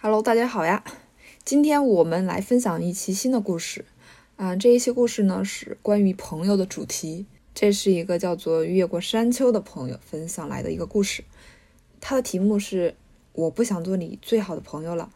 Hello，大家好呀！今天我们来分享一期新的故事。啊，这一期故事呢是关于朋友的主题。这是一个叫做越过山丘的朋友分享来的一个故事。它的题目是“我不想做你最好的朋友了”。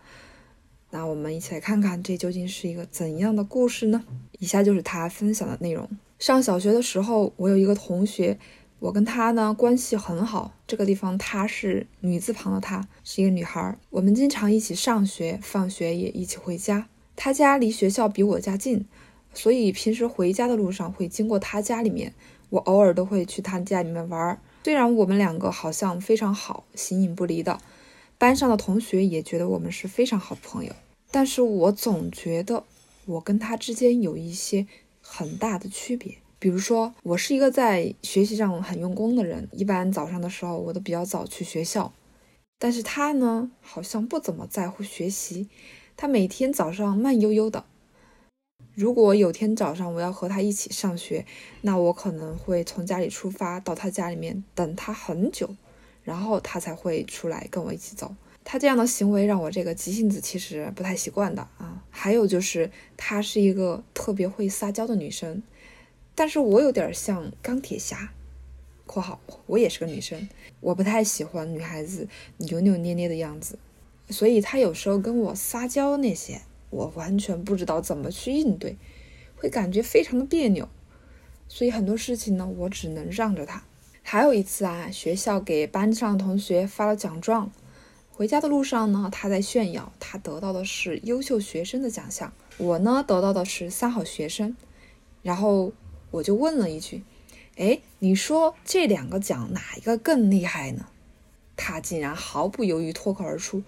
那我们一起来看看这究竟是一个怎样的故事呢？以下就是他分享的内容。上小学的时候，我有一个同学。我跟她呢关系很好，这个地方她是女字旁的她，是一个女孩。我们经常一起上学，放学也一起回家。她家离学校比我家近，所以平时回家的路上会经过她家里面。我偶尔都会去她家里面玩。虽然我们两个好像非常好，形影不离的，班上的同学也觉得我们是非常好朋友，但是我总觉得我跟她之间有一些很大的区别。比如说，我是一个在学习上很用功的人，一般早上的时候我都比较早去学校。但是他呢，好像不怎么在乎学习，他每天早上慢悠悠的。如果有天早上我要和他一起上学，那我可能会从家里出发到他家里面等他很久，然后他才会出来跟我一起走。他这样的行为让我这个急性子其实不太习惯的啊。还有就是，她是一个特别会撒娇的女生。但是我有点像钢铁侠（括号我也是个女生），我不太喜欢女孩子扭扭捏捏的样子，所以她有时候跟我撒娇那些，我完全不知道怎么去应对，会感觉非常的别扭，所以很多事情呢，我只能让着她。还有一次啊，学校给班上同学发了奖状，回家的路上呢，她在炫耀，她得到的是优秀学生的奖项，我呢得到的是三好学生，然后。我就问了一句：“哎，你说这两个奖哪一个更厉害呢？”他竟然毫不犹豫脱口而出：“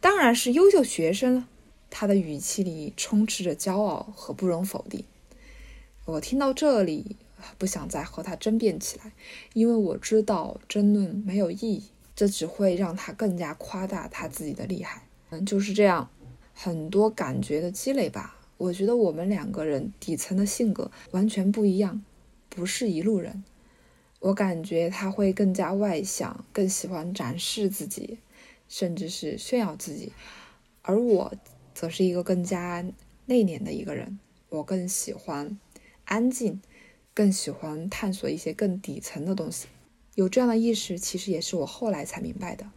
当然是优秀学生了。”他的语气里充斥着骄傲和不容否定。我听到这里，不想再和他争辩起来，因为我知道争论没有意义，这只会让他更加夸大他自己的厉害。嗯，就是这样，很多感觉的积累吧。我觉得我们两个人底层的性格完全不一样，不是一路人。我感觉他会更加外向，更喜欢展示自己，甚至是炫耀自己，而我则是一个更加内敛的一个人。我更喜欢安静，更喜欢探索一些更底层的东西。有这样的意识，其实也是我后来才明白的。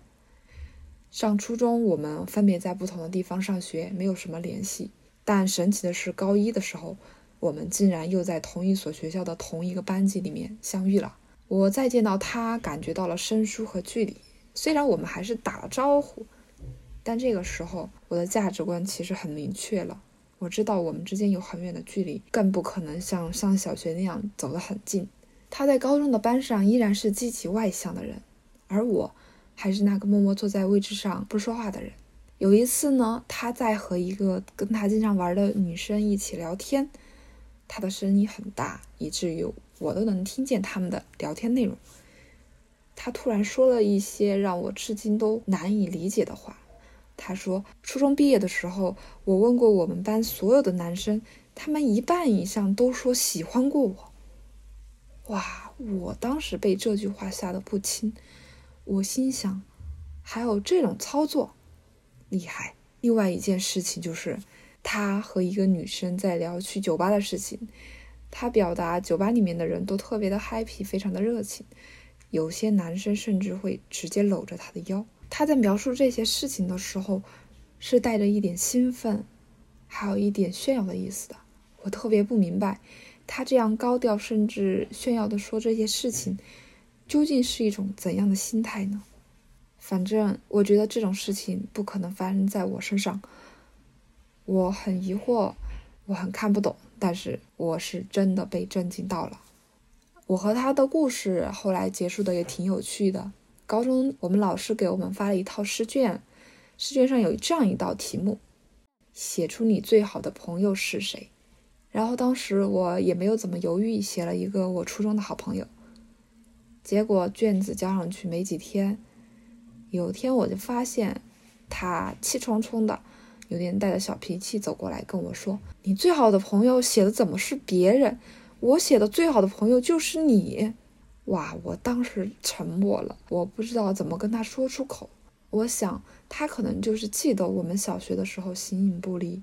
上初中，我们分别在不同的地方上学，没有什么联系。但神奇的是，高一的时候，我们竟然又在同一所学校的同一个班级里面相遇了。我再见到他，感觉到了生疏和距离。虽然我们还是打了招呼，但这个时候我的价值观其实很明确了。我知道我们之间有很远的距离，更不可能像上小学那样走得很近。他在高中的班上依然是积极外向的人，而我还是那个默默坐在位置上不说话的人。有一次呢，他在和一个跟他经常玩的女生一起聊天，他的声音很大，以至于我都能听见他们的聊天内容。他突然说了一些让我至今都难以理解的话。他说，初中毕业的时候，我问过我们班所有的男生，他们一半以上都说喜欢过我。哇，我当时被这句话吓得不轻。我心想，还有这种操作？厉害！另外一件事情就是，他和一个女生在聊去酒吧的事情。他表达酒吧里面的人都特别的 happy，非常的热情，有些男生甚至会直接搂着他的腰。他在描述这些事情的时候，是带着一点兴奋，还有一点炫耀的意思的。我特别不明白，他这样高调甚至炫耀的说这些事情，究竟是一种怎样的心态呢？反正我觉得这种事情不可能发生在我身上，我很疑惑，我很看不懂，但是我是真的被震惊到了。我和他的故事后来结束的也挺有趣的。高中我们老师给我们发了一套试卷，试卷上有这样一道题目：写出你最好的朋友是谁。然后当时我也没有怎么犹豫，写了一个我初中的好朋友。结果卷子交上去没几天。有天我就发现，他气冲冲的，有点带着小脾气走过来跟我说：“你最好的朋友写的怎么是别人？我写的最好的朋友就是你。”哇！我当时沉默了，我不知道怎么跟他说出口。我想他可能就是记得我们小学的时候形影不离，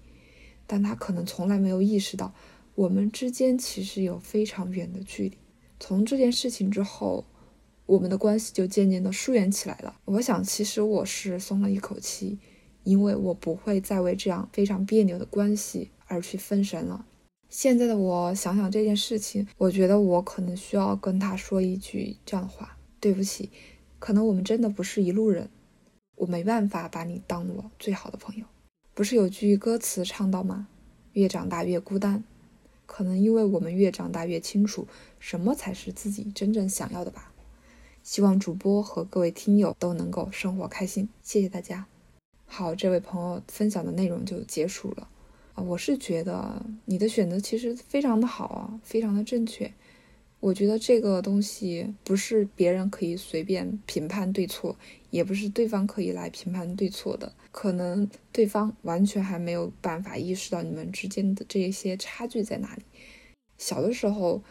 但他可能从来没有意识到我们之间其实有非常远的距离。从这件事情之后，我们的关系就渐渐的疏远起来了。我想，其实我是松了一口气，因为我不会再为这样非常别扭的关系而去分神了。现在的我想想这件事情，我觉得我可能需要跟他说一句这样的话：对不起，可能我们真的不是一路人。我没办法把你当我最好的朋友，不是有句歌词唱到吗？越长大越孤单，可能因为我们越长大越清楚什么才是自己真正想要的吧。希望主播和各位听友都能够生活开心，谢谢大家。好，这位朋友分享的内容就结束了啊，我是觉得你的选择其实非常的好啊，非常的正确。我觉得这个东西不是别人可以随便评判对错，也不是对方可以来评判对错的。可能对方完全还没有办法意识到你们之间的这些差距在哪里。小的时候，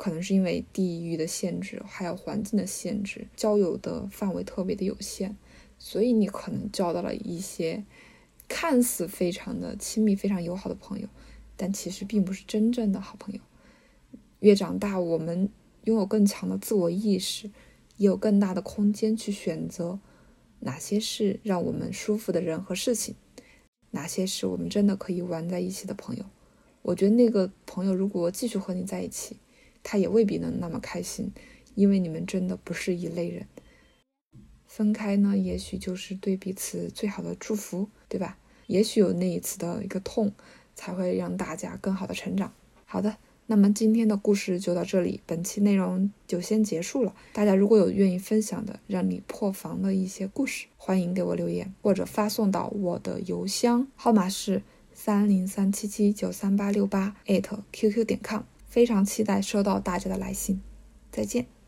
可能是因为地域的限制，还有环境的限制，交友的范围特别的有限，所以你可能交到了一些看似非常的亲密、非常友好的朋友，但其实并不是真正的好朋友。越长大，我们拥有更强的自我意识，也有更大的空间去选择哪些是让我们舒服的人和事情，哪些是我们真的可以玩在一起的朋友。我觉得那个朋友如果继续和你在一起，他也未必能那么开心，因为你们真的不是一类人。分开呢，也许就是对彼此最好的祝福，对吧？也许有那一次的一个痛，才会让大家更好的成长。好的。那么今天的故事就到这里，本期内容就先结束了。大家如果有愿意分享的让你破防的一些故事，欢迎给我留言或者发送到我的邮箱，号码是三零三七七九三八六八艾特 qq 点 com。非常期待收到大家的来信，再见。